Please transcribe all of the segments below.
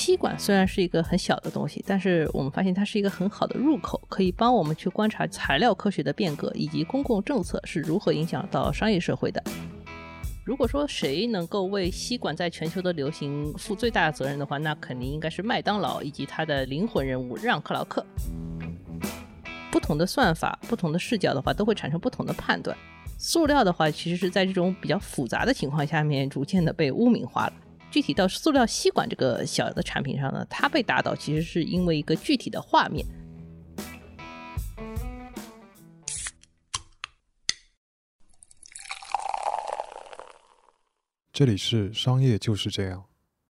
吸管虽然是一个很小的东西，但是我们发现它是一个很好的入口，可以帮我们去观察材料科学的变革以及公共政策是如何影响到商业社会的。如果说谁能够为吸管在全球的流行负最大的责任的话，那肯定应该是麦当劳以及它的灵魂人物让·克劳克。不同的算法、不同的视角的话，都会产生不同的判断。塑料的话，其实是在这种比较复杂的情况下面，逐渐的被污名化了。具体到塑料吸管这个小的产品上呢，它被打倒其实是因为一个具体的画面。这里是商业就是这样。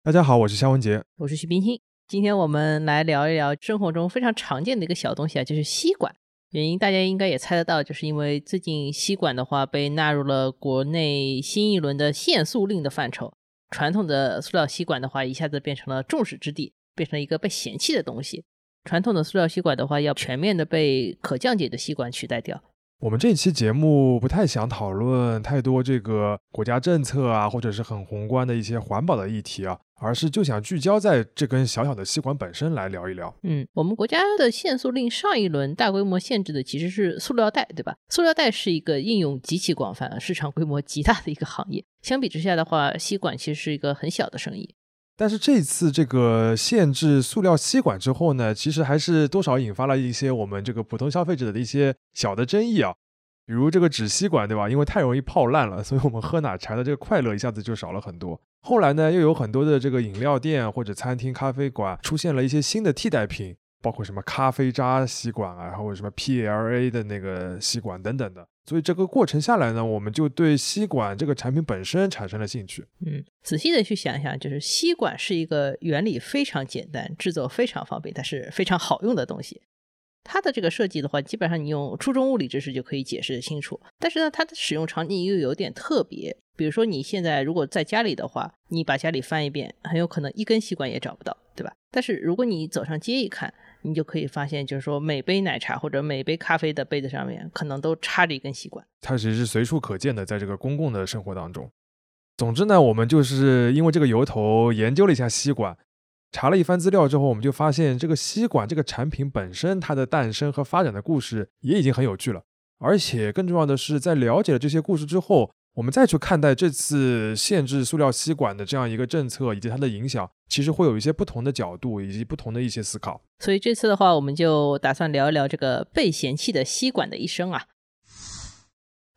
大家好，我是夏文杰，我是徐冰清。今天我们来聊一聊生活中非常常见的一个小东西啊，就是吸管。原因大家应该也猜得到，就是因为最近吸管的话被纳入了国内新一轮的限塑令的范畴。传统的塑料吸管的话，一下子变成了众矢之的，变成一个被嫌弃的东西。传统的塑料吸管的话，要全面的被可降解的吸管取代掉。我们这期节目不太想讨论太多这个国家政策啊，或者是很宏观的一些环保的议题啊，而是就想聚焦在这根小小的吸管本身来聊一聊。嗯，我们国家的限塑令上一轮大规模限制的其实是塑料袋，对吧？塑料袋是一个应用极其广泛、市场规模极大的一个行业。相比之下的话，吸管其实是一个很小的生意。但是这次这个限制塑料吸管之后呢，其实还是多少引发了一些我们这个普通消费者的一些小的争议啊。比如这个纸吸管，对吧？因为太容易泡烂了，所以我们喝奶茶的这个快乐一下子就少了很多。后来呢，又有很多的这个饮料店或者餐厅、咖啡馆出现了一些新的替代品，包括什么咖啡渣吸管啊，然后什么 PLA 的那个吸管等等的。所以这个过程下来呢，我们就对吸管这个产品本身产生了兴趣。嗯，仔细的去想一想，就是吸管是一个原理非常简单、制作非常方便，但是非常好用的东西。它的这个设计的话，基本上你用初中物理知识就可以解释得清楚。但是呢，它的使用场景又有点特别。比如说你现在如果在家里的话，你把家里翻一遍，很有可能一根吸管也找不到，对吧？但是如果你走上街一看，你就可以发现，就是说每杯奶茶或者每杯咖啡的杯子上面，可能都插着一根吸管。它其实是随处可见的，在这个公共的生活当中。总之呢，我们就是因为这个由头研究了一下吸管，查了一番资料之后，我们就发现这个吸管这个产品本身，它的诞生和发展的故事也已经很有趣了。而且更重要的是，在了解了这些故事之后，我们再去看待这次限制塑料吸管的这样一个政策以及它的影响，其实会有一些不同的角度以及不同的一些思考。所以这次的话，我们就打算聊一聊这个被嫌弃的吸管的一生啊。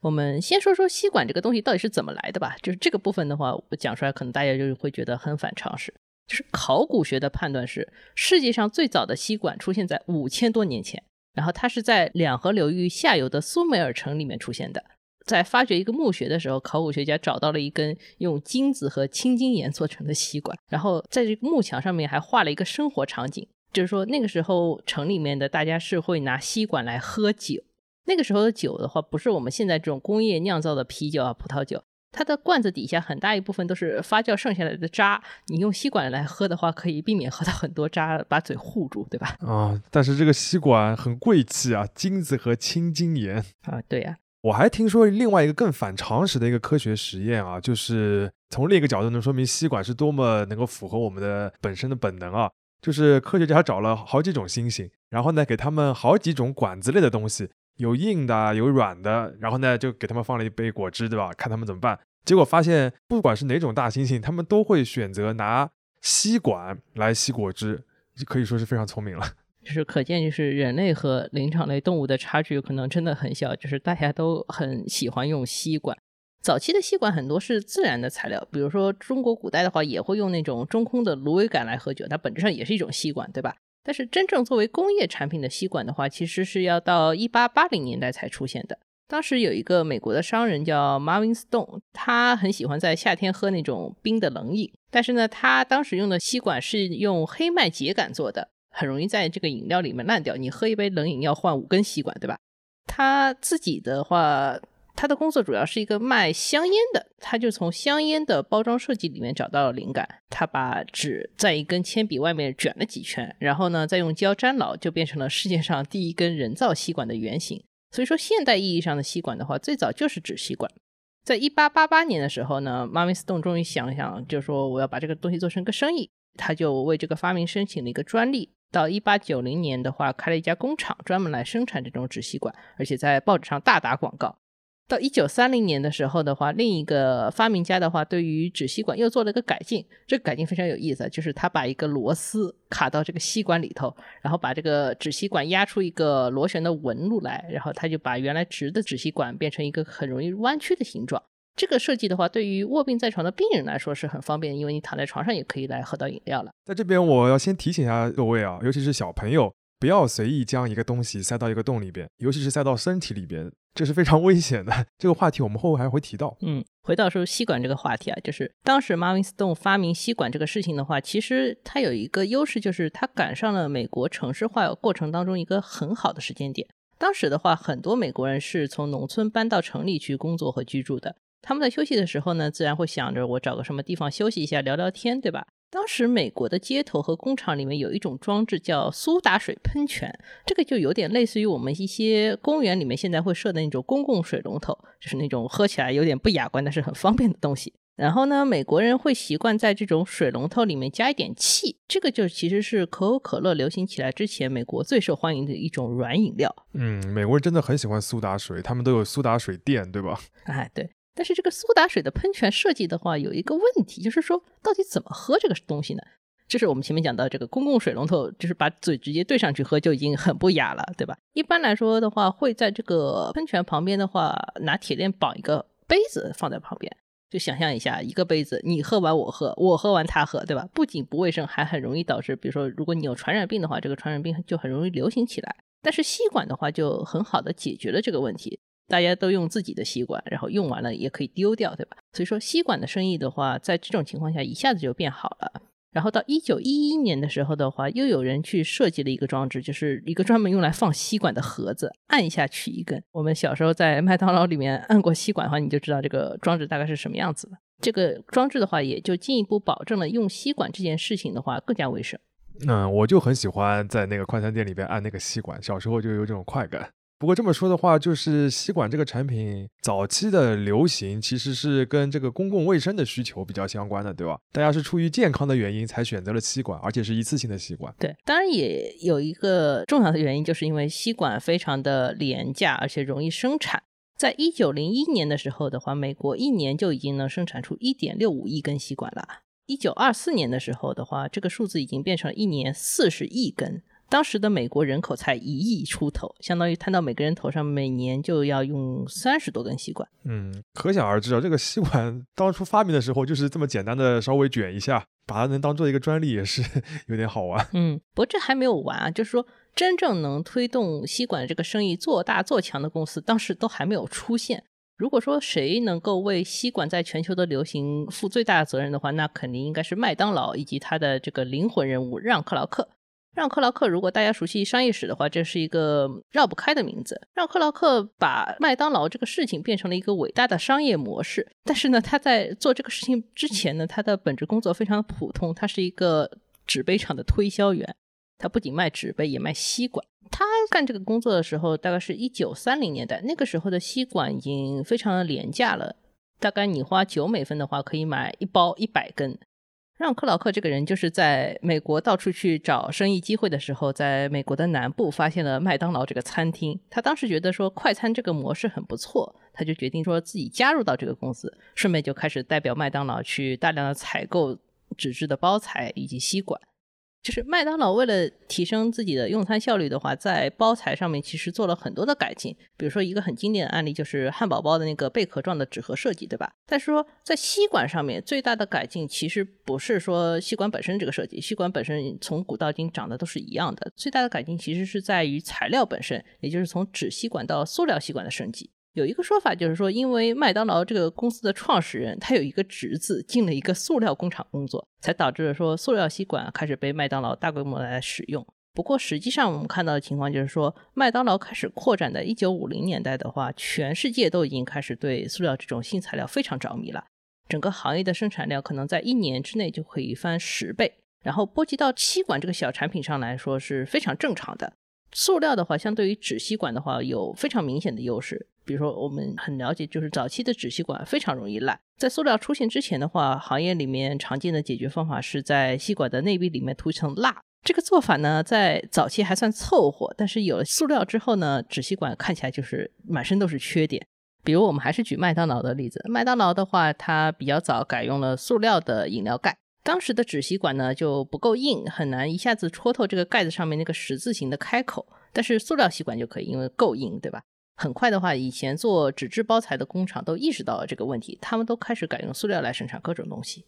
我们先说说吸管这个东西到底是怎么来的吧。就是这个部分的话，我讲出来可能大家就会觉得很反常识。就是考古学的判断是，世界上最早的吸管出现在五千多年前，然后它是在两河流域下游的苏美尔城里面出现的。在发掘一个墓穴的时候，考古学家找到了一根用金子和青金岩做成的吸管，然后在这个幕墙上面还画了一个生活场景，就是说那个时候城里面的大家是会拿吸管来喝酒。那个时候的酒的话，不是我们现在这种工业酿造的啤酒啊、葡萄酒，它的罐子底下很大一部分都是发酵剩下来的渣，你用吸管来喝的话，可以避免喝到很多渣，把嘴护住，对吧？啊，但是这个吸管很贵气啊，金子和青金盐啊，对呀。我还听说另外一个更反常识的一个科学实验啊，就是从另一个角度能说明吸管是多么能够符合我们的本身的本能啊。就是科学家找了好几种猩猩，然后呢给他们好几种管子类的东西，有硬的，有软的，然后呢就给他们放了一杯果汁，对吧？看他们怎么办。结果发现，不管是哪种大猩猩，他们都会选择拿吸管来吸果汁，可以说是非常聪明了。就是可见，就是人类和灵长类动物的差距可能真的很小。就是大家都很喜欢用吸管。早期的吸管很多是自然的材料，比如说中国古代的话，也会用那种中空的芦苇杆来喝酒，它本质上也是一种吸管，对吧？但是真正作为工业产品的吸管的话，其实是要到一八八零年代才出现的。当时有一个美国的商人叫 Marvin Stone，他很喜欢在夏天喝那种冰的冷饮，但是呢，他当时用的吸管是用黑麦秸秆做的。很容易在这个饮料里面烂掉。你喝一杯冷饮要换五根吸管，对吧？他自己的话，他的工作主要是一个卖香烟的，他就从香烟的包装设计里面找到了灵感。他把纸在一根铅笔外面卷了几圈，然后呢，再用胶粘牢，就变成了世界上第一根人造吸管的原型。所以说，现代意义上的吸管的话，最早就是纸吸管。在一八八八年的时候呢，Marvin Stone 终于想想，就说我要把这个东西做成个生意。他就为这个发明申请了一个专利。到一八九零年的话，开了一家工厂，专门来生产这种纸吸管，而且在报纸上大打广告。到一九三零年的时候的话，另一个发明家的话，对于纸吸管又做了一个改进。这个改进非常有意思，就是他把一个螺丝卡到这个吸管里头，然后把这个纸吸管压出一个螺旋的纹路来，然后他就把原来直的纸吸管变成一个很容易弯曲的形状。这个设计的话，对于卧病在床的病人来说是很方便，因为你躺在床上也可以来喝到饮料了。在这边，我要先提醒一下各位啊，尤其是小朋友，不要随意将一个东西塞到一个洞里边，尤其是塞到身体里边。这是非常危险的。这个话题我们后后还会提到。嗯，回到说吸管这个话题啊，就是当时 Marvin Stone 发明吸管这个事情的话，其实它有一个优势，就是它赶上了美国城市化过程当中一个很好的时间点。当时的话，很多美国人是从农村搬到城里去工作和居住的。他们在休息的时候呢，自然会想着我找个什么地方休息一下，聊聊天，对吧？当时美国的街头和工厂里面有一种装置叫苏打水喷泉，这个就有点类似于我们一些公园里面现在会设的那种公共水龙头，就是那种喝起来有点不雅观，但是很方便的东西。然后呢，美国人会习惯在这种水龙头里面加一点气，这个就其实是可口可乐流行起来之前，美国最受欢迎的一种软饮料。嗯，美国人真的很喜欢苏打水，他们都有苏打水店，对吧？哎，对。但是这个苏打水的喷泉设计的话，有一个问题，就是说到底怎么喝这个东西呢？就是我们前面讲到这个公共水龙头，就是把嘴直接对上去喝就已经很不雅了，对吧？一般来说的话，会在这个喷泉旁边的话，拿铁链绑一个杯子放在旁边。就想象一下，一个杯子，你喝完我喝，我喝完他喝，对吧？不仅不卫生，还很容易导致，比如说，如果你有传染病的话，这个传染病就很容易流行起来。但是吸管的话，就很好的解决了这个问题。大家都用自己的吸管，然后用完了也可以丢掉，对吧？所以说吸管的生意的话，在这种情况下一下子就变好了。然后到一九一一年的时候的话，又有人去设计了一个装置，就是一个专门用来放吸管的盒子，按下取一根。我们小时候在麦当劳里面按过吸管的话，你就知道这个装置大概是什么样子了。这个装置的话，也就进一步保证了用吸管这件事情的话更加卫生。嗯，我就很喜欢在那个快餐店里边按那个吸管，小时候就有这种快感。不过这么说的话，就是吸管这个产品早期的流行，其实是跟这个公共卫生的需求比较相关的，对吧？大家是出于健康的原因才选择了吸管，而且是一次性的吸管。对，当然也有一个重要的原因，就是因为吸管非常的廉价，而且容易生产。在一九零一年的时候的话，美国一年就已经能生产出一点六五亿根吸管了。一九二四年的时候的话，这个数字已经变成了一年四十亿根。当时的美国人口才一亿出头，相当于摊到每个人头上，每年就要用三十多根吸管。嗯，可想而知啊，这个吸管当初发明的时候就是这么简单的，稍微卷一下，把它能当做一个专利也是 有点好玩。嗯，不过这还没有完啊，就是说真正能推动吸管这个生意做大做强的公司，当时都还没有出现。如果说谁能够为吸管在全球的流行负最大的责任的话，那肯定应该是麦当劳以及它的这个灵魂人物让·克劳克。让克劳克，如果大家熟悉商业史的话，这是一个绕不开的名字。让克劳克把麦当劳这个事情变成了一个伟大的商业模式。但是呢，他在做这个事情之前呢，他的本职工作非常的普通，他是一个纸杯厂的推销员。他不仅卖纸杯，也卖吸管。他干这个工作的时候，大概是一九三零年代，那个时候的吸管已经非常的廉价了，大概你花九美分的话，可以买一包一百根。让克劳克这个人就是在美国到处去找生意机会的时候，在美国的南部发现了麦当劳这个餐厅。他当时觉得说快餐这个模式很不错，他就决定说自己加入到这个公司，顺便就开始代表麦当劳去大量的采购纸质的包材以及吸管。就是麦当劳为了提升自己的用餐效率的话，在包材上面其实做了很多的改进。比如说一个很经典的案例就是汉堡包的那个贝壳状的纸盒设计，对吧？但是说在吸管上面最大的改进其实不是说吸管本身这个设计，吸管本身从古到今长得都是一样的。最大的改进其实是在于材料本身，也就是从纸吸管到塑料吸管的升级。有一个说法就是说，因为麦当劳这个公司的创始人他有一个侄子进了一个塑料工厂工作，才导致了说塑料吸管开始被麦当劳大规模来使用。不过实际上我们看到的情况就是说，麦当劳开始扩展的一九五零年代的话，全世界都已经开始对塑料这种新材料非常着迷了。整个行业的生产量可能在一年之内就可以翻十倍，然后波及到吸管这个小产品上来说是非常正常的。塑料的话，相对于纸吸管的话，有非常明显的优势。比如说，我们很了解，就是早期的纸吸管非常容易烂。在塑料出现之前的话，行业里面常见的解决方法是在吸管的内壁里面涂一层蜡。这个做法呢，在早期还算凑合，但是有了塑料之后呢，纸吸管看起来就是满身都是缺点。比如我们还是举麦当劳的例子，麦当劳的话，它比较早改用了塑料的饮料盖，当时的纸吸管呢就不够硬，很难一下子戳透这个盖子上面那个十字形的开口，但是塑料吸管就可以，因为够硬，对吧？很快的话，以前做纸质包材的工厂都意识到了这个问题，他们都开始改用塑料来生产各种东西。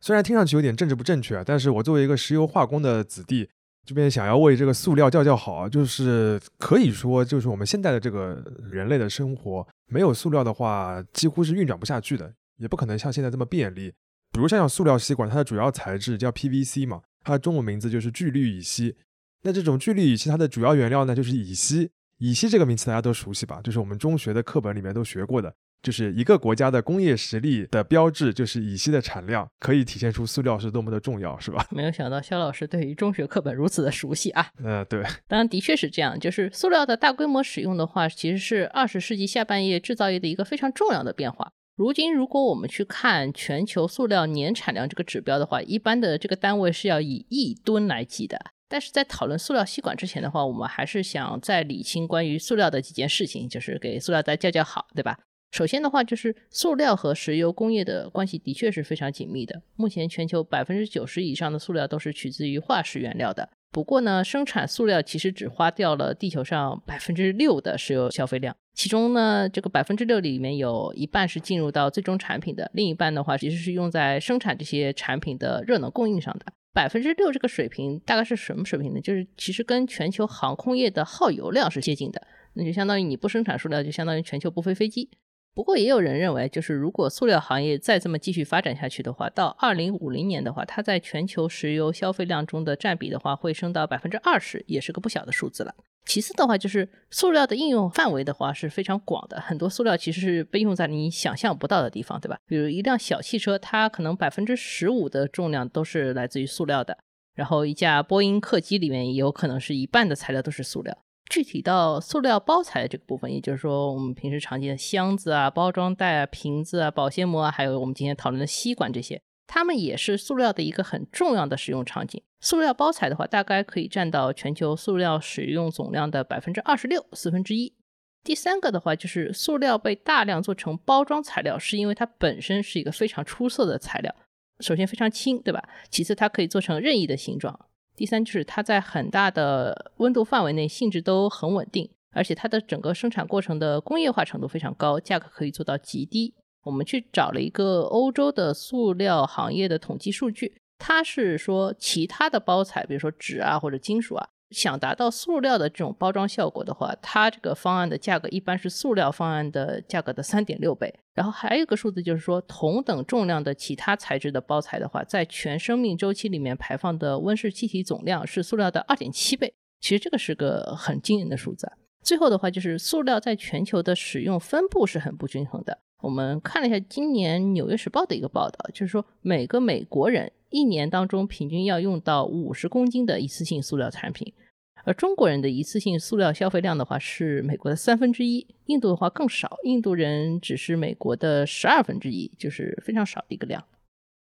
虽然听上去有点政治不正确，但是我作为一个石油化工的子弟，这边想要为这个塑料叫叫好，就是可以说，就是我们现在的这个人类的生活，没有塑料的话，几乎是运转不下去的，也不可能像现在这么便利。比如像像塑料吸管，它的主要材质叫 PVC 嘛，它的中文名字就是聚氯乙烯。那这种聚氯乙烯它的主要原料呢，就是乙烯。乙烯这个名词大家都熟悉吧？就是我们中学的课本里面都学过的，就是一个国家的工业实力的标志，就是乙烯的产量，可以体现出塑料是多么的重要，是吧？没有想到肖老师对于中学课本如此的熟悉啊！嗯，对，当然的确是这样，就是塑料的大规模使用的话，其实是二十世纪下半叶制造业的一个非常重要的变化。如今，如果我们去看全球塑料年产量这个指标的话，一般的这个单位是要以亿吨来计的。但是在讨论塑料吸管之前的话，我们还是想再理清关于塑料的几件事情，就是给塑料袋叫叫好，对吧？首先的话，就是塑料和石油工业的关系的确是非常紧密的。目前全球百分之九十以上的塑料都是取自于化石原料的。不过呢，生产塑料其实只花掉了地球上百分之六的石油消费量，其中呢，这个百分之六里面有一半是进入到最终产品的，另一半的话其实是用在生产这些产品的热能供应上的。百分之六这个水平大概是什么水平呢？就是其实跟全球航空业的耗油量是接近的，那就相当于你不生产塑料，就相当于全球不飞飞机。不过也有人认为，就是如果塑料行业再这么继续发展下去的话，到二零五零年的话，它在全球石油消费量中的占比的话，会升到百分之二十，也是个不小的数字了。其次的话，就是塑料的应用范围的话是非常广的，很多塑料其实是被用在你想象不到的地方，对吧？比如一辆小汽车，它可能百分之十五的重量都是来自于塑料的，然后一架波音客机里面也有可能是一半的材料都是塑料。具体到塑料包材的这个部分，也就是说我们平时常见的箱子啊、包装袋啊、瓶子啊、保鲜膜啊，还有我们今天讨论的吸管这些。它们也是塑料的一个很重要的使用场景。塑料包材的话，大概可以占到全球塑料使用总量的百分之二十六，四分之一。第三个的话，就是塑料被大量做成包装材料，是因为它本身是一个非常出色的材料。首先非常轻，对吧？其次它可以做成任意的形状。第三就是它在很大的温度范围内性质都很稳定，而且它的整个生产过程的工业化程度非常高，价格可以做到极低。我们去找了一个欧洲的塑料行业的统计数据，它是说其他的包材，比如说纸啊或者金属啊，想达到塑料的这种包装效果的话，它这个方案的价格一般是塑料方案的价格的三点六倍。然后还有一个数字就是说，同等重量的其他材质的包材的话，在全生命周期里面排放的温室气体总量是塑料的二点七倍。其实这个是个很惊人的数字。最后的话就是塑料在全球的使用分布是很不均衡的。我们看了一下今年《纽约时报》的一个报道，就是说每个美国人一年当中平均要用到五十公斤的一次性塑料产品，而中国人的一次性塑料消费量的话是美国的三分之一，印度的话更少，印度人只是美国的十二分之一，就是非常少的一个量。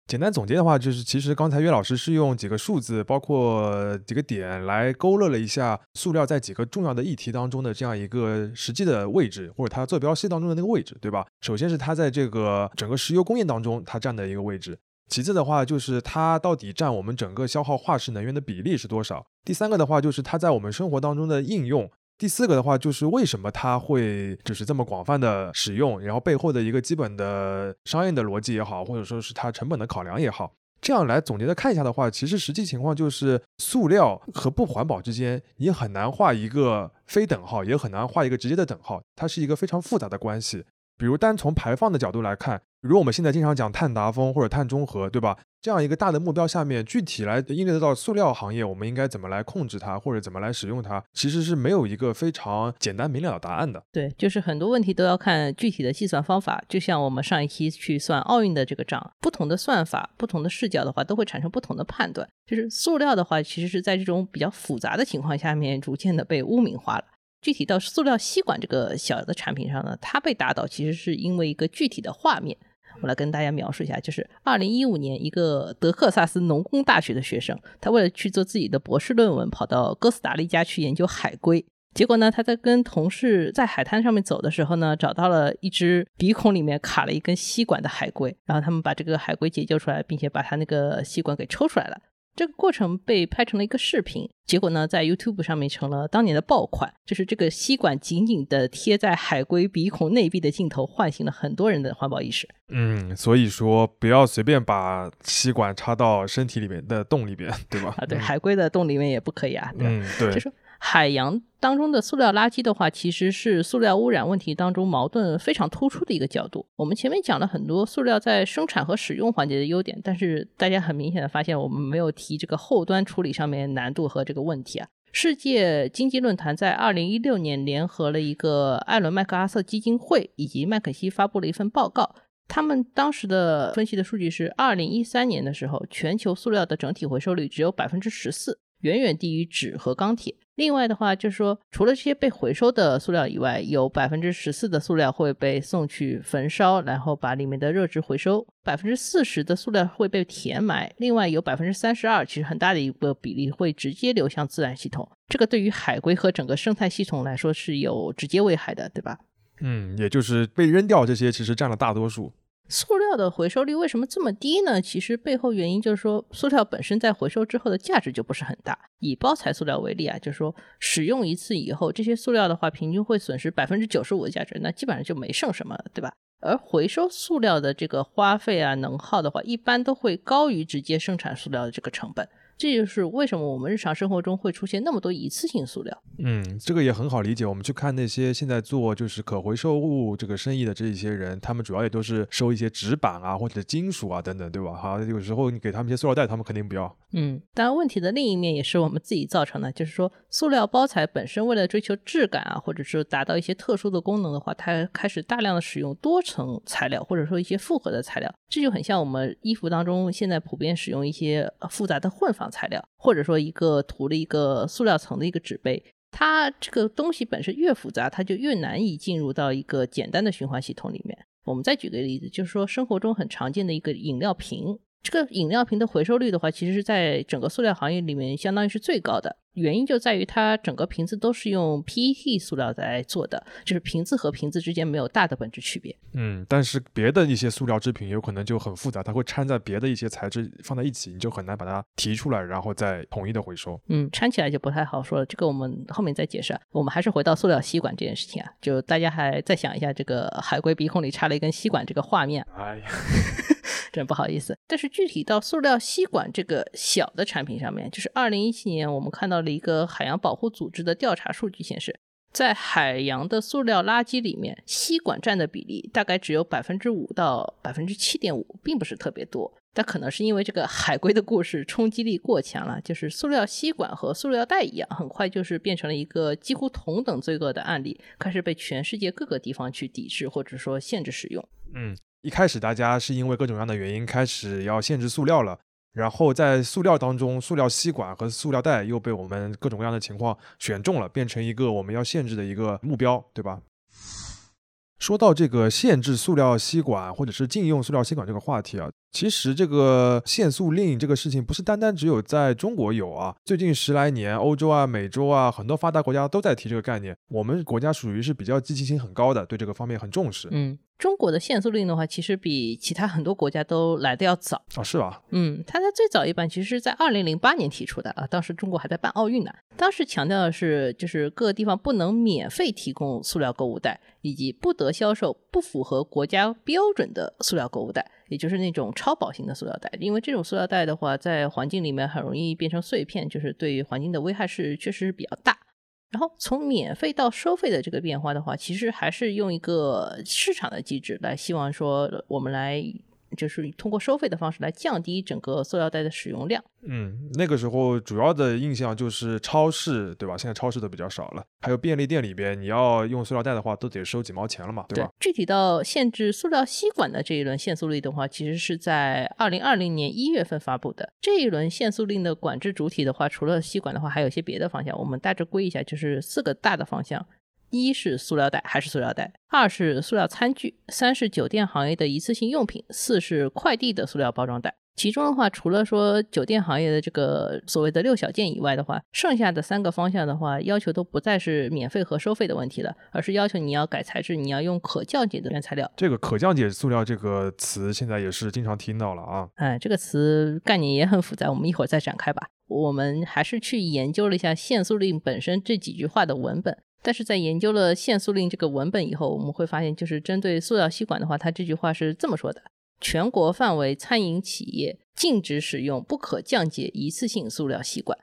简单总结的话，就是其实刚才岳老师是用几个数字，包括几个点来勾勒了一下塑料在几个重要的议题当中的这样一个实际的位置，或者它坐标系当中的那个位置，对吧？首先是它在这个整个石油工业当中它占的一个位置，其次的话就是它到底占我们整个消耗化石能源的比例是多少，第三个的话就是它在我们生活当中的应用。第四个的话，就是为什么它会就是这么广泛的使用，然后背后的一个基本的商业的逻辑也好，或者说是它成本的考量也好，这样来总结的看一下的话，其实实际情况就是塑料和不环保之间，你很难画一个非等号，也很难画一个直接的等号，它是一个非常复杂的关系。比如单从排放的角度来看，比如我们现在经常讲碳达峰或者碳中和，对吧？这样一个大的目标下面，具体来应对得到塑料行业，我们应该怎么来控制它，或者怎么来使用它，其实是没有一个非常简单明了的答案的。对，就是很多问题都要看具体的计算方法。就像我们上一期去算奥运的这个账，不同的算法、不同的视角的话，都会产生不同的判断。就是塑料的话，其实是在这种比较复杂的情况下面，逐渐的被污名化了。具体到塑料吸管这个小的产品上呢，它被打倒其实是因为一个具体的画面。我来跟大家描述一下，就是二零一五年，一个德克萨斯农工大学的学生，他为了去做自己的博士论文，跑到哥斯达黎加去研究海龟。结果呢，他在跟同事在海滩上面走的时候呢，找到了一只鼻孔里面卡了一根吸管的海龟，然后他们把这个海龟解救出来，并且把它那个吸管给抽出来了。这个过程被拍成了一个视频，结果呢，在 YouTube 上面成了当年的爆款。就是这个吸管紧紧的贴在海龟鼻孔内壁的镜头，唤醒了很多人的环保意识。嗯，所以说不要随便把吸管插到身体里面的洞里边，对吧？啊，对，海龟的洞里面也不可以啊。嗯，对。就说海洋当中的塑料垃圾的话，其实是塑料污染问题当中矛盾非常突出的一个角度。我们前面讲了很多塑料在生产和使用环节的优点，但是大家很明显的发现，我们没有提这个后端处理上面难度和这个问题啊。世界经济论坛在二零一六年联合了一个艾伦麦克阿瑟基金会以及麦肯锡发布了一份报告，他们当时的分析的数据是，二零一三年的时候，全球塑料的整体回收率只有百分之十四。远远低于纸和钢铁。另外的话，就是说，除了这些被回收的塑料以外，有百分之十四的塑料会被送去焚烧，然后把里面的热值回收；百分之四十的塑料会被填埋。另外有百分之三十二，其实很大的一个比例会直接流向自然系统。这个对于海龟和整个生态系统来说是有直接危害的，对吧？嗯，也就是被扔掉这些，其实占了大多数。塑料的回收率为什么这么低呢？其实背后原因就是说，塑料本身在回收之后的价值就不是很大。以包材塑料为例啊，就是说使用一次以后，这些塑料的话，平均会损失百分之九十五的价值，那基本上就没剩什么了，对吧？而回收塑料的这个花费啊、能耗的话，一般都会高于直接生产塑料的这个成本。这就是为什么我们日常生活中会出现那么多一次性塑料。嗯，这个也很好理解。我们去看那些现在做就是可回收物这个生意的这一些人，他们主要也都是收一些纸板啊或者金属啊等等，对吧？好，有时候你给他们一些塑料袋，他们肯定不要。嗯，当然问题的另一面也是我们自己造成的，就是说塑料包材本身为了追求质感啊，或者是达到一些特殊的功能的话，它开始大量的使用多层材料，或者说一些复合的材料。这就很像我们衣服当中现在普遍使用一些复杂的混纺。材料，或者说一个涂了一个塑料层的一个纸杯，它这个东西本身越复杂，它就越难以进入到一个简单的循环系统里面。我们再举个例子，就是说生活中很常见的一个饮料瓶。这个饮料瓶的回收率的话，其实是在整个塑料行业里面相当于是最高的。原因就在于它整个瓶子都是用 PET 塑料来做的，就是瓶子和瓶子之间没有大的本质区别。嗯，但是别的一些塑料制品有可能就很复杂，它会掺在别的一些材质放在一起，你就很难把它提出来，然后再统一的回收。嗯，掺起来就不太好说了，这个我们后面再解释。我们还是回到塑料吸管这件事情啊，就大家还再想一下这个海龟鼻孔里插了一根吸管这个画面。哎呀。真不好意思，但是具体到塑料吸管这个小的产品上面，就是二零一七年我们看到了一个海洋保护组织的调查数据显示，在海洋的塑料垃圾里面，吸管占的比例大概只有百分之五到百分之七点五，并不是特别多。但可能是因为这个海龟的故事冲击力过强了，就是塑料吸管和塑料袋一样，很快就是变成了一个几乎同等罪恶的案例，开始被全世界各个地方去抵制或者说限制使用。嗯。一开始大家是因为各种各样的原因开始要限制塑料了，然后在塑料当中，塑料吸管和塑料袋又被我们各种各样的情况选中了，变成一个我们要限制的一个目标，对吧？说到这个限制塑料吸管或者是禁用塑料吸管这个话题啊，其实这个限塑令这个事情不是单单只有在中国有啊，最近十来年，欧洲啊、美洲啊，很多发达国家都在提这个概念。我们国家属于是比较积极性很高的，对这个方面很重视。嗯。中国的限塑令的话，其实比其他很多国家都来的要早啊，是吧？嗯，它在最早一版其实是在二零零八年提出的啊，当时中国还在办奥运呢。当时强调的是，就是各个地方不能免费提供塑料购物袋，以及不得销售不符合国家标准的塑料购物袋，也就是那种超薄型的塑料袋。因为这种塑料袋的话，在环境里面很容易变成碎片，就是对于环境的危害是确实是比较大。然后从免费到收费的这个变化的话，其实还是用一个市场的机制来，希望说我们来。就是通过收费的方式来降低整个塑料袋的使用量。嗯，那个时候主要的印象就是超市，对吧？现在超市都比较少了，还有便利店里边，你要用塑料袋的话，都得收几毛钱了嘛，对吧？具体到限制塑料吸管的这一轮限塑令的话，其实是在二零二零年一月份发布的。这一轮限塑令的管制主体的话，除了吸管的话，还有一些别的方向。我们大致归一下，就是四个大的方向。一是塑料袋还是塑料袋，二是塑料餐具，三是酒店行业的一次性用品，四是快递的塑料包装袋。其中的话，除了说酒店行业的这个所谓的六小件以外的话，剩下的三个方向的话，要求都不再是免费和收费的问题了，而是要求你要改材质，你要用可降解的原材料。这个可降解塑料这个词现在也是经常听到了啊。哎，这个词概念也很复杂，我们一会儿再展开吧。我们还是去研究了一下限塑令本身这几句话的文本。但是在研究了限塑令这个文本以后，我们会发现，就是针对塑料吸管的话，它这句话是这么说的：全国范围餐饮企业禁止使用不可降解一次性塑料吸管。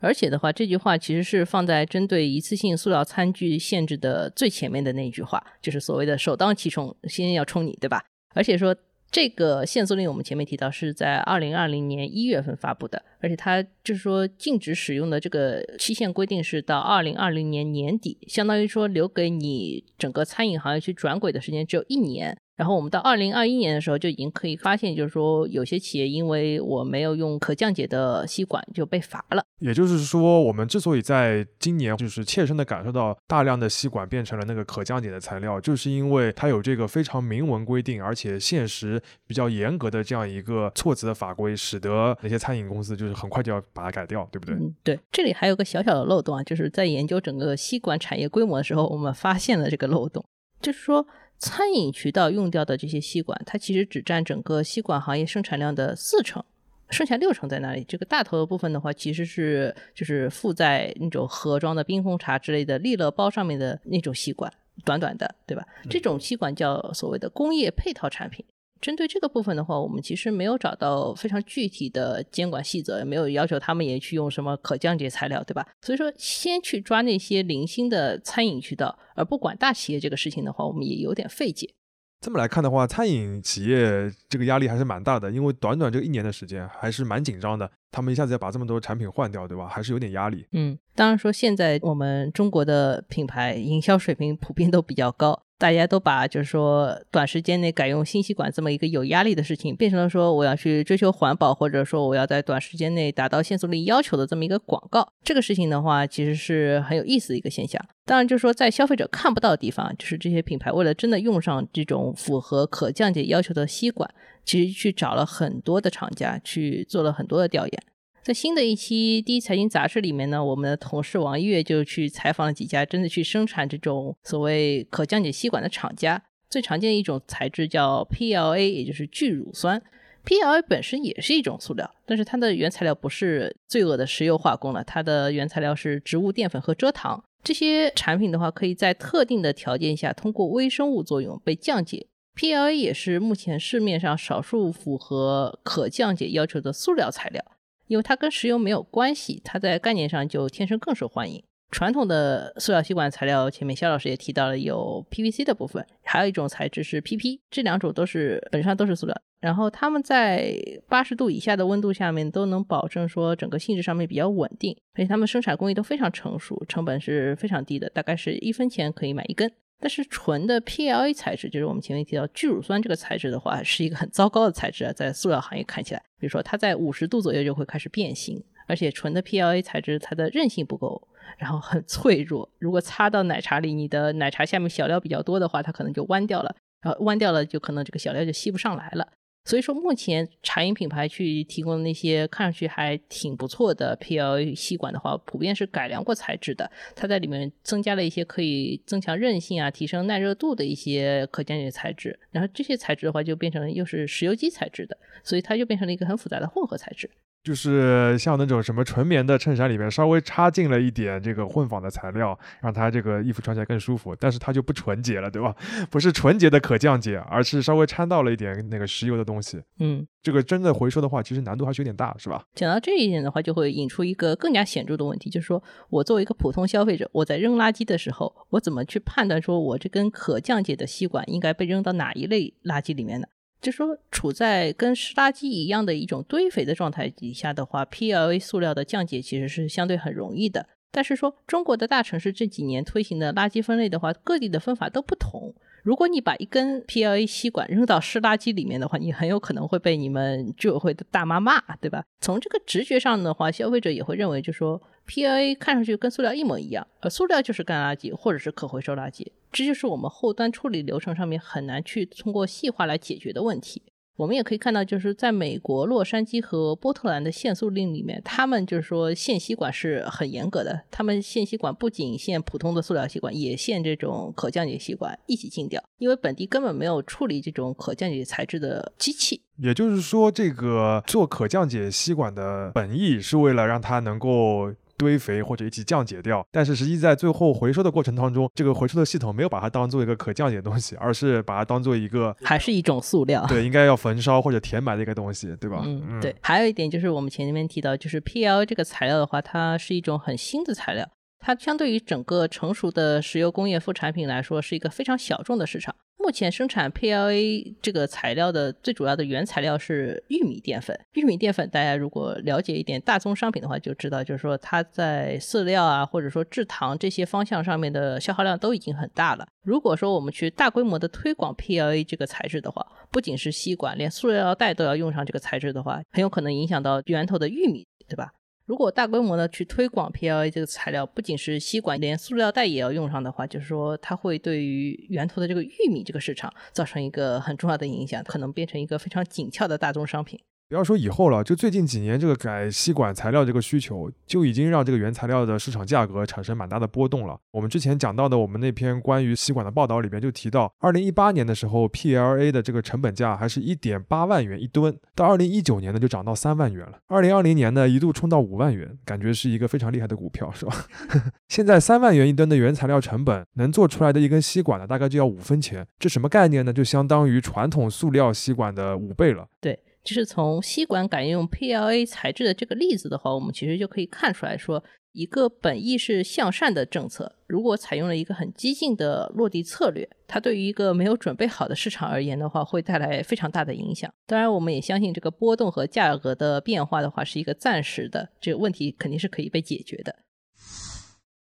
而且的话，这句话其实是放在针对一次性塑料餐具限制的最前面的那句话，就是所谓的首当其冲，先要冲你，对吧？而且说。这个限塑令我们前面提到是在二零二零年一月份发布的，而且它就是说禁止使用的这个期限规定是到二零二零年年底，相当于说留给你整个餐饮行业去转轨的时间只有一年。然后我们到二零二一年的时候就已经可以发现，就是说有些企业因为我没有用可降解的吸管就被罚了。也就是说，我们之所以在今年就是切身的感受到大量的吸管变成了那个可降解的材料，就是因为它有这个非常明文规定，而且现实比较严格的这样一个措辞的法规，使得那些餐饮公司就是很快就要把它改掉，对不对？嗯，对。这里还有个小小的漏洞啊，就是在研究整个吸管产业规模的时候，我们发现了这个漏洞，就是说。餐饮渠道用掉的这些吸管，它其实只占整个吸管行业生产量的四成，剩下六成在哪里？这个大头的部分的话，其实是就是附在那种盒装的冰红茶之类的利乐包上面的那种吸管，短短的，对吧？这种吸管叫所谓的工业配套产品。针对这个部分的话，我们其实没有找到非常具体的监管细则，也没有要求他们也去用什么可降解材料，对吧？所以说，先去抓那些零星的餐饮渠道，而不管大企业这个事情的话，我们也有点费解。这么来看的话，餐饮企业这个压力还是蛮大的，因为短短这一年的时间还是蛮紧张的，他们一下子要把这么多产品换掉，对吧？还是有点压力。嗯，当然说现在我们中国的品牌营销水平普遍都比较高。大家都把就是说短时间内改用新吸管这么一个有压力的事情，变成了说我要去追求环保，或者说我要在短时间内达到限塑令要求的这么一个广告。这个事情的话，其实是很有意思的一个现象。当然，就是说在消费者看不到的地方，就是这些品牌为了真的用上这种符合可降解要求的吸管，其实去找了很多的厂家去做了很多的调研。在新的一期《第一财经》杂志里面呢，我们的同事王一月就去采访了几家真的去生产这种所谓可降解吸管的厂家。最常见的一种材质叫 PLA，也就是聚乳酸。PLA 本身也是一种塑料，但是它的原材料不是罪恶的石油化工了，它的原材料是植物淀粉和蔗糖。这些产品的话，可以在特定的条件下通过微生物作用被降解。PLA 也是目前市面上少数符合可降解要求的塑料材料。因为它跟石油没有关系，它在概念上就天生更受欢迎。传统的塑料吸管材料，前面肖老师也提到了有 PVC 的部分，还有一种材质是 PP，这两种都是本质上都是塑料。然后它们在八十度以下的温度下面都能保证说整个性质上面比较稳定，而且它们生产工艺都非常成熟，成本是非常低的，大概是一分钱可以买一根。但是纯的 PLA 材质，就是我们前面提到聚乳酸这个材质的话，是一个很糟糕的材质啊，在塑料行业看起来，比如说它在五十度左右就会开始变形，而且纯的 PLA 材质它的韧性不够，然后很脆弱，如果擦到奶茶里，你的奶茶下面小料比较多的话，它可能就弯掉了，然后弯掉了就可能这个小料就吸不上来了。所以说，目前茶饮品牌去提供的那些看上去还挺不错的 PLA 吸管的话，普遍是改良过材质的。它在里面增加了一些可以增强韧性啊、提升耐热度的一些可降解材质。然后这些材质的话，就变成又是石油基材质的，所以它就变成了一个很复杂的混合材质。就是像那种什么纯棉的衬衫里面稍微插进了一点这个混纺的材料，让它这个衣服穿起来更舒服，但是它就不纯洁了，对吧？不是纯洁的可降解，而是稍微掺到了一点那个石油的东西。嗯，这个真的回收的话，其实难度还是有点大，是吧？讲到这一点的话，就会引出一个更加显著的问题，就是说我作为一个普通消费者，我在扔垃圾的时候，我怎么去判断说我这根可降解的吸管应该被扔到哪一类垃圾里面呢？就说处在跟湿垃圾一样的一种堆肥的状态底下的话，PLA 塑料的降解其实是相对很容易的。但是说中国的大城市这几年推行的垃圾分类的话，各地的分法都不同。如果你把一根 PLA 吸管扔到湿垃圾里面的话，你很有可能会被你们居委会的大妈骂，对吧？从这个直觉上的话，消费者也会认为，就说 PLA 看上去跟塑料一模一样，而塑料就是干垃圾或者是可回收垃圾，这就是我们后端处理流程上面很难去通过细化来解决的问题。我们也可以看到，就是在美国洛杉矶和波特兰的限塑令里面，他们就是说限吸管是很严格的。他们限吸管不仅限普通的塑料吸管，也限这种可降解吸管一起禁掉，因为本地根本没有处理这种可降解材质的机器。也就是说，这个做可降解吸管的本意是为了让它能够。堆肥或者一起降解掉，但是实际在最后回收的过程当中，这个回收的系统没有把它当做一个可降解的东西，而是把它当做一个还是一种塑料，对，应该要焚烧或者填埋的一个东西，对吧？嗯，对。还有一点就是我们前面提到，就是 PL 这个材料的话，它是一种很新的材料。它相对于整个成熟的石油工业副产品来说，是一个非常小众的市场。目前生产 PLA 这个材料的最主要的原材料是玉米淀粉。玉米淀粉，大家如果了解一点大宗商品的话，就知道，就是说它在饲料啊，或者说制糖这些方向上面的消耗量都已经很大了。如果说我们去大规模的推广 PLA 这个材质的话，不仅是吸管，连塑料袋都要用上这个材质的话，很有可能影响到源头的玉米，对吧？如果大规模的去推广 PLA 这个材料，不仅是吸管，连塑料袋也要用上的话，就是说它会对于源头的这个玉米这个市场造成一个很重要的影响，可能变成一个非常紧俏的大宗商品。不要说以后了，就最近几年，这个改吸管材料这个需求就已经让这个原材料的市场价格产生蛮大的波动了。我们之前讲到的，我们那篇关于吸管的报道里边就提到，二零一八年的时候，PLA 的这个成本价还是一点八万元一吨，到二零一九年呢就涨到三万元了。二零二零年呢一度冲到五万元，感觉是一个非常厉害的股票，是吧？现在三万元一吨的原材料成本能做出来的一根吸管呢，大概就要五分钱，这什么概念呢？就相当于传统塑料吸管的五倍了。对。就是从吸管改用 PLA 材质的这个例子的话，我们其实就可以看出来说，一个本意是向善的政策，如果采用了一个很激进的落地策略，它对于一个没有准备好的市场而言的话，会带来非常大的影响。当然，我们也相信这个波动和价格的变化的话是一个暂时的，这个问题肯定是可以被解决的。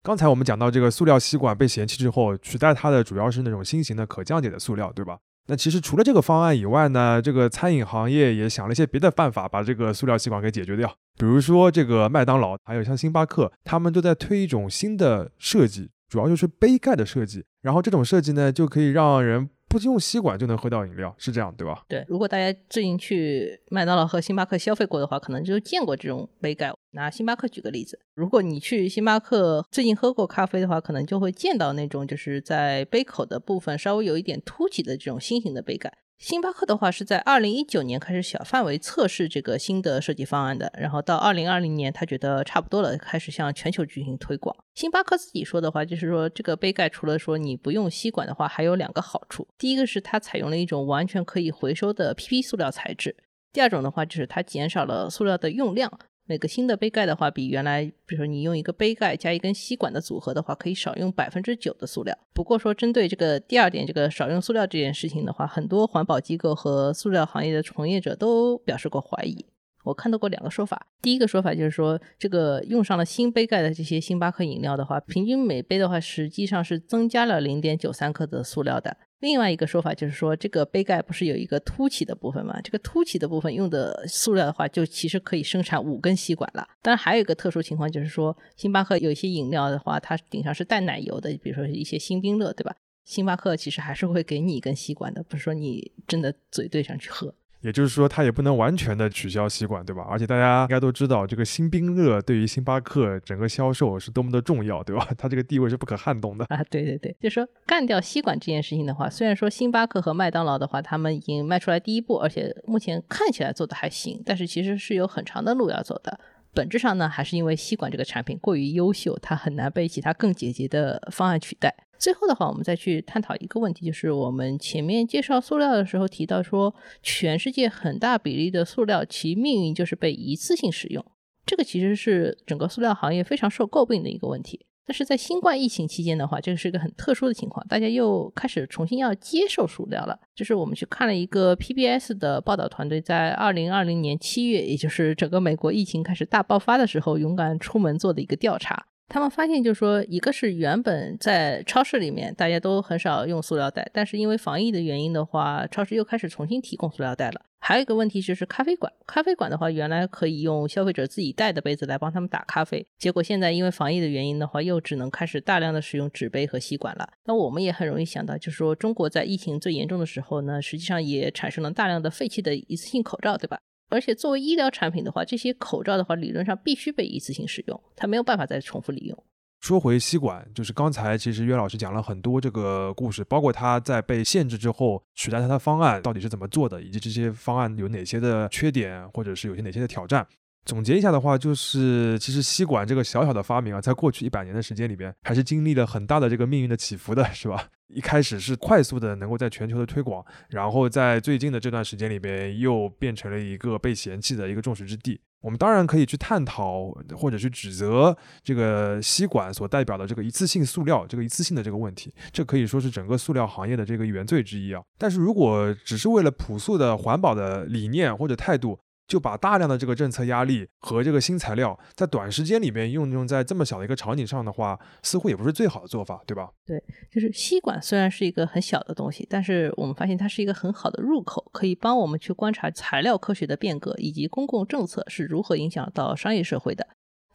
刚才我们讲到这个塑料吸管被嫌弃之后，取代它的主要是那种新型的可降解的塑料，对吧？那其实除了这个方案以外呢，这个餐饮行业也想了一些别的办法，把这个塑料吸管给解决掉。比如说这个麦当劳，还有像星巴克，他们都在推一种新的设计，主要就是杯盖的设计。然后这种设计呢，就可以让人。不用吸管就能喝到饮料，是这样对吧？对，如果大家最近去麦当劳和星巴克消费过的话，可能就见过这种杯盖。拿星巴克举个例子，如果你去星巴克最近喝过咖啡的话，可能就会见到那种就是在杯口的部分稍微有一点凸起的这种新型的杯盖。星巴克的话是在二零一九年开始小范围测试这个新的设计方案的，然后到二零二零年他觉得差不多了，开始向全球进行推广。星巴克自己说的话就是说，这个杯盖除了说你不用吸管的话，还有两个好处。第一个是它采用了一种完全可以回收的 PP 塑料材质，第二种的话就是它减少了塑料的用量。每个新的杯盖的话，比原来，比如说你用一个杯盖加一根吸管的组合的话，可以少用百分之九的塑料。不过说针对这个第二点，这个少用塑料这件事情的话，很多环保机构和塑料行业的从业者都表示过怀疑。我看到过两个说法，第一个说法就是说，这个用上了新杯盖的这些星巴克饮料的话，平均每杯的话实际上是增加了零点九三克的塑料的。另外一个说法就是说，这个杯盖不是有一个凸起的部分吗？这个凸起的部分用的塑料的话，就其实可以生产五根吸管了。当然，还有一个特殊情况就是说，星巴克有一些饮料的话，它顶上是带奶油的，比如说一些星冰乐，对吧？星巴克其实还是会给你一根吸管的，不是说你真的嘴对上去喝。也就是说，它也不能完全的取消吸管，对吧？而且大家应该都知道，这个新冰乐对于星巴克整个销售是多么的重要，对吧？它这个地位是不可撼动的啊！对对对，就说干掉吸管这件事情的话，虽然说星巴克和麦当劳的话，他们已经迈出来第一步，而且目前看起来做的还行，但是其实是有很长的路要走的。本质上呢，还是因为吸管这个产品过于优秀，它很难被其他更简洁的方案取代。最后的话，我们再去探讨一个问题，就是我们前面介绍塑料的时候提到说，全世界很大比例的塑料其命运就是被一次性使用，这个其实是整个塑料行业非常受诟病的一个问题。但是在新冠疫情期间的话，这个是一个很特殊的情况，大家又开始重新要接受鼠疗了。就是我们去看了一个 PBS 的报道团队在二零二零年七月，也就是整个美国疫情开始大爆发的时候，勇敢出门做的一个调查。他们发现，就是说，一个是原本在超市里面大家都很少用塑料袋，但是因为防疫的原因的话，超市又开始重新提供塑料袋了。还有一个问题就是咖啡馆，咖啡馆的话原来可以用消费者自己带的杯子来帮他们打咖啡，结果现在因为防疫的原因的话，又只能开始大量的使用纸杯和吸管了。那我们也很容易想到，就是说中国在疫情最严重的时候呢，实际上也产生了大量的废弃的一次性口罩，对吧？而且作为医疗产品的话，这些口罩的话，理论上必须被一次性使用，它没有办法再重复利用。说回吸管，就是刚才其实岳老师讲了很多这个故事，包括他在被限制之后取代他的方案到底是怎么做的，以及这些方案有哪些的缺点，或者是有些哪些的挑战。总结一下的话，就是其实吸管这个小小的发明啊，在过去一百年的时间里边，还是经历了很大的这个命运的起伏的，是吧？一开始是快速的能够在全球的推广，然后在最近的这段时间里边，又变成了一个被嫌弃的一个众矢之的。我们当然可以去探讨或者去指责这个吸管所代表的这个一次性塑料，这个一次性的这个问题，这可以说是整个塑料行业的这个原罪之一啊。但是如果只是为了朴素的环保的理念或者态度，就把大量的这个政策压力和这个新材料在短时间里面用用在这么小的一个场景上的话，似乎也不是最好的做法，对吧？对，就是吸管虽然是一个很小的东西，但是我们发现它是一个很好的入口，可以帮我们去观察材料科学的变革以及公共政策是如何影响到商业社会的。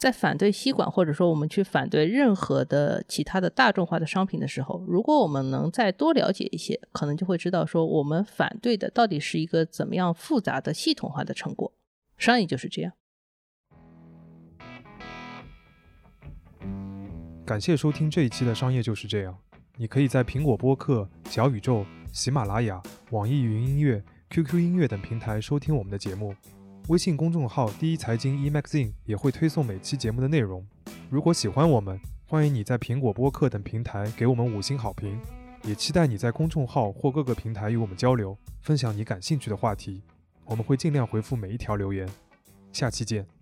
在反对吸管，或者说我们去反对任何的其他的大众化的商品的时候，如果我们能再多了解一些，可能就会知道说我们反对的到底是一个怎么样复杂的系统化的成果。商业就是这样。感谢收听这一期的《商业就是这样》。你可以在苹果播客、小宇宙、喜马拉雅、网易云音乐、QQ 音乐等平台收听我们的节目。微信公众号“第一财经 eMagazine” 也会推送每期节目的内容。如果喜欢我们，欢迎你在苹果播客等平台给我们五星好评。也期待你在公众号或各个平台与我们交流，分享你感兴趣的话题。我们会尽量回复每一条留言。下期见。